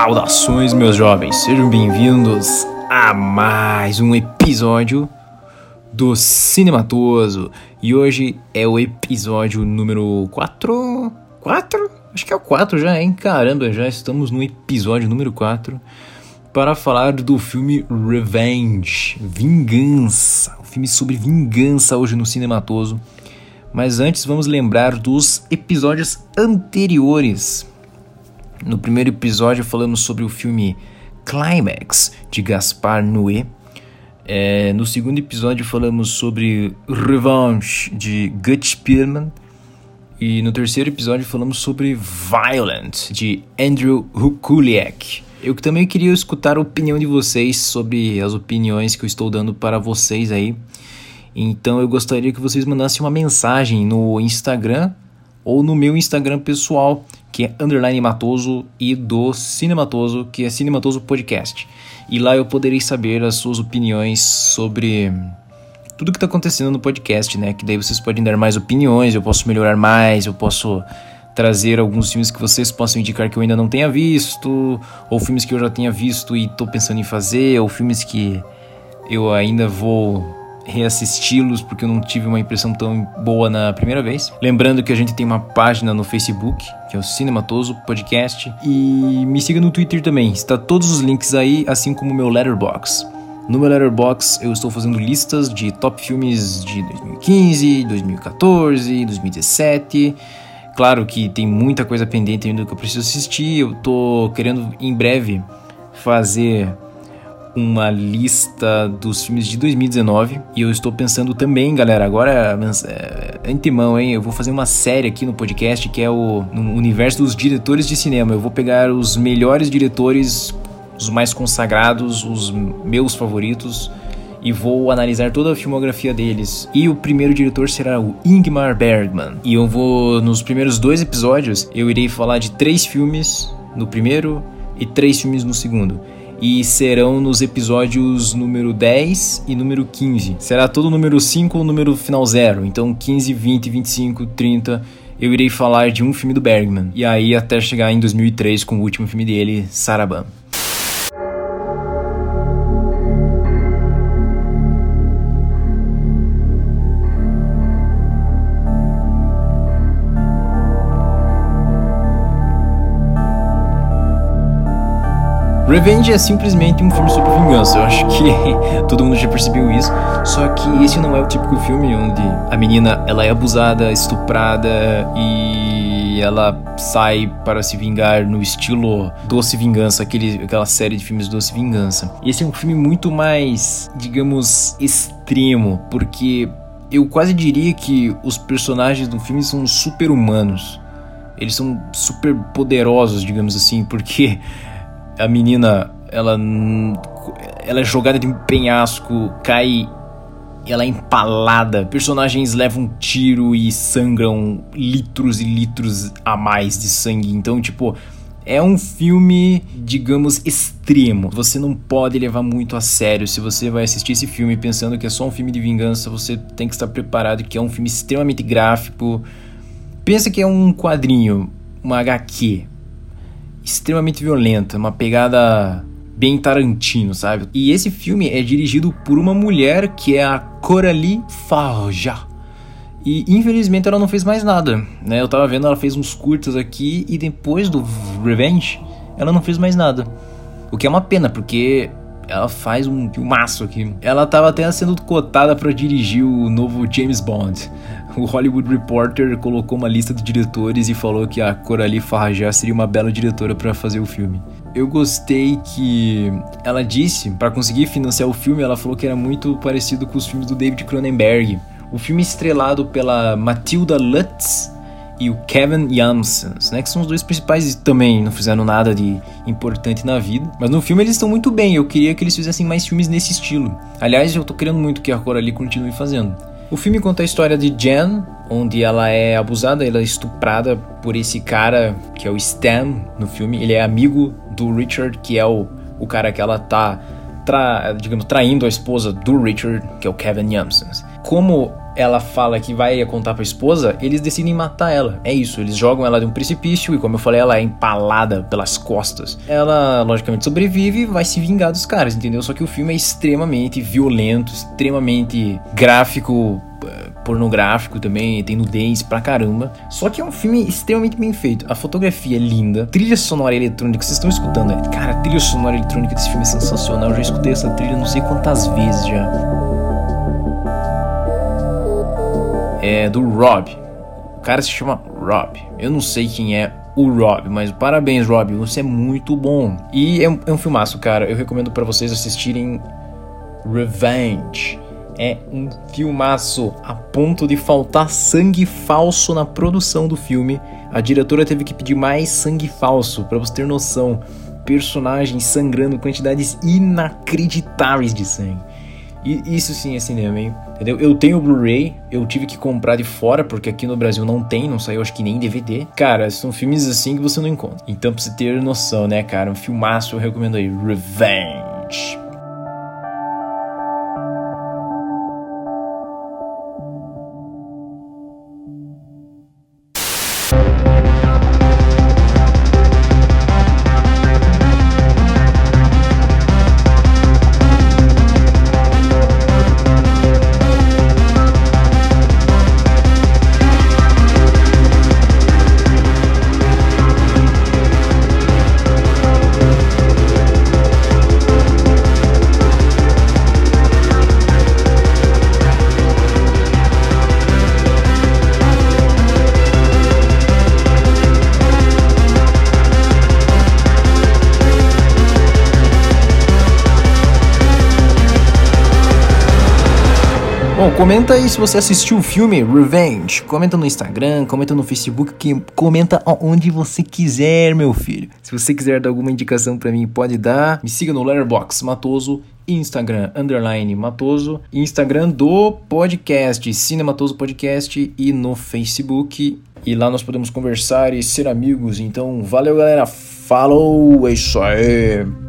Saudações, meus jovens, sejam bem-vindos a mais um episódio do Cinematoso. E hoje é o episódio número 4. 4? Acho que é o 4 já, hein? Caramba, já estamos no episódio número 4 para falar do filme Revenge Vingança. Um filme sobre vingança hoje no Cinematoso. Mas antes vamos lembrar dos episódios anteriores. No primeiro episódio falamos sobre o filme Climax de Gaspar Noé. É, no segundo episódio falamos sobre Revenge de Gut Spearman. E no terceiro episódio falamos sobre Violent de Andrew Hukuliak. Eu também queria escutar a opinião de vocês sobre as opiniões que eu estou dando para vocês aí. Então eu gostaria que vocês mandassem uma mensagem no Instagram ou no meu Instagram pessoal, que é underline matoso, e do Cinematoso, que é Cinematoso Podcast. E lá eu poderei saber as suas opiniões sobre tudo que está acontecendo no podcast, né? Que daí vocês podem dar mais opiniões, eu posso melhorar mais, eu posso trazer alguns filmes que vocês possam indicar que eu ainda não tenha visto, ou filmes que eu já tenha visto e estou pensando em fazer, ou filmes que eu ainda vou reassisti-los porque eu não tive uma impressão tão boa na primeira vez. Lembrando que a gente tem uma página no Facebook, que é o Cinematoso Podcast, e me siga no Twitter também. Está todos os links aí, assim como o meu Letterbox. No meu Letterbox eu estou fazendo listas de top filmes de 2015, 2014, 2017. Claro que tem muita coisa pendente ainda que eu preciso assistir. Eu tô querendo em breve fazer uma lista dos filmes de 2019 e eu estou pensando também, galera, agora é, antemão, hein? Eu vou fazer uma série aqui no podcast que é o universo dos diretores de cinema. Eu vou pegar os melhores diretores, os mais consagrados, os meus favoritos e vou analisar toda a filmografia deles. E o primeiro diretor será o Ingmar Bergman. E eu vou nos primeiros dois episódios eu irei falar de três filmes no primeiro e três filmes no segundo e serão nos episódios número 10 e número 15. Será todo número 5 ou número final 0. Então 15, 20, 25, 30 eu irei falar de um filme do Bergman. E aí até chegar em 2003 com o último filme dele, Sarabam. Revenge é simplesmente um filme sobre vingança. Eu acho que todo mundo já percebeu isso. Só que esse não é o típico filme onde a menina ela é abusada, estuprada e ela sai para se vingar no estilo Doce Vingança, aquele, aquela série de filmes Doce Vingança. Esse é um filme muito mais, digamos, extremo, porque eu quase diria que os personagens do filme são super humanos. Eles são super poderosos, digamos assim, porque a menina, ela, ela é jogada de um penhasco, cai, ela é empalada. Personagens levam um tiro e sangram litros e litros a mais de sangue. Então, tipo, é um filme, digamos, extremo. Você não pode levar muito a sério. Se você vai assistir esse filme pensando que é só um filme de vingança, você tem que estar preparado que é um filme extremamente gráfico. Pensa que é um quadrinho, uma HQ extremamente violenta, uma pegada bem Tarantino, sabe? E esse filme é dirigido por uma mulher que é a Coralie Farja. E infelizmente ela não fez mais nada, né? Eu tava vendo, ela fez uns curtas aqui e depois do Revenge, ela não fez mais nada. O que é uma pena, porque ela faz um filmaço aqui. Ela tava até sendo cotada para dirigir o novo James Bond o Hollywood Reporter colocou uma lista de diretores e falou que a Coralie Farrajá seria uma bela diretora para fazer o filme. Eu gostei que ela disse, para conseguir financiar o filme, ela falou que era muito parecido com os filmes do David Cronenberg. O filme estrelado pela Matilda Lutz e o Kevin Janssens, né, que são os dois principais e também não fizeram nada de importante na vida. Mas no filme eles estão muito bem, eu queria que eles fizessem mais filmes nesse estilo. Aliás, eu tô querendo muito que a Coralie continue fazendo. O filme conta a história de Jen, onde ela é abusada, ela é estuprada por esse cara que é o Stan no filme. Ele é amigo do Richard, que é o, o cara que ela tá, tra, digamos, traindo a esposa do Richard, que é o Kevin Janssen. Como ela fala que vai contar pra esposa, eles decidem matar ela. É isso, eles jogam ela de um precipício e, como eu falei, ela é empalada pelas costas. Ela, logicamente, sobrevive e vai se vingar dos caras, entendeu? Só que o filme é extremamente violento, extremamente gráfico, eh, pornográfico também, tem nudez pra caramba. Só que é um filme extremamente bem feito. A fotografia é linda, trilha sonora eletrônica, vocês estão escutando, né? Cara, a trilha sonora eletrônica desse filme é sensacional. Eu já escutei essa trilha não sei quantas vezes já. É do Rob. O cara se chama Rob. Eu não sei quem é o Rob, mas parabéns, Rob, você é muito bom. E é um, é um filmaço, cara. Eu recomendo para vocês assistirem Revenge é um filmaço a ponto de faltar sangue falso na produção do filme. A diretora teve que pedir mais sangue falso, para você ter noção. Personagens sangrando quantidades inacreditáveis de sangue. E isso sim é cinema, hein? Entendeu? Eu tenho o Blu-ray, eu tive que comprar de fora, porque aqui no Brasil não tem, não saiu acho que nem DVD. Cara, são filmes assim que você não encontra. Então, pra você ter noção, né, cara? Um filmaço, eu recomendo aí. Revenge. Comenta aí se você assistiu o filme Revenge. Comenta no Instagram, comenta no Facebook, que comenta onde você quiser, meu filho. Se você quiser dar alguma indicação para mim, pode dar. Me siga no Letterboxd Matoso, Instagram underline Matoso, Instagram do podcast Cinematoso Podcast e no Facebook. E lá nós podemos conversar e ser amigos. Então, valeu, galera. Falou, é isso aí.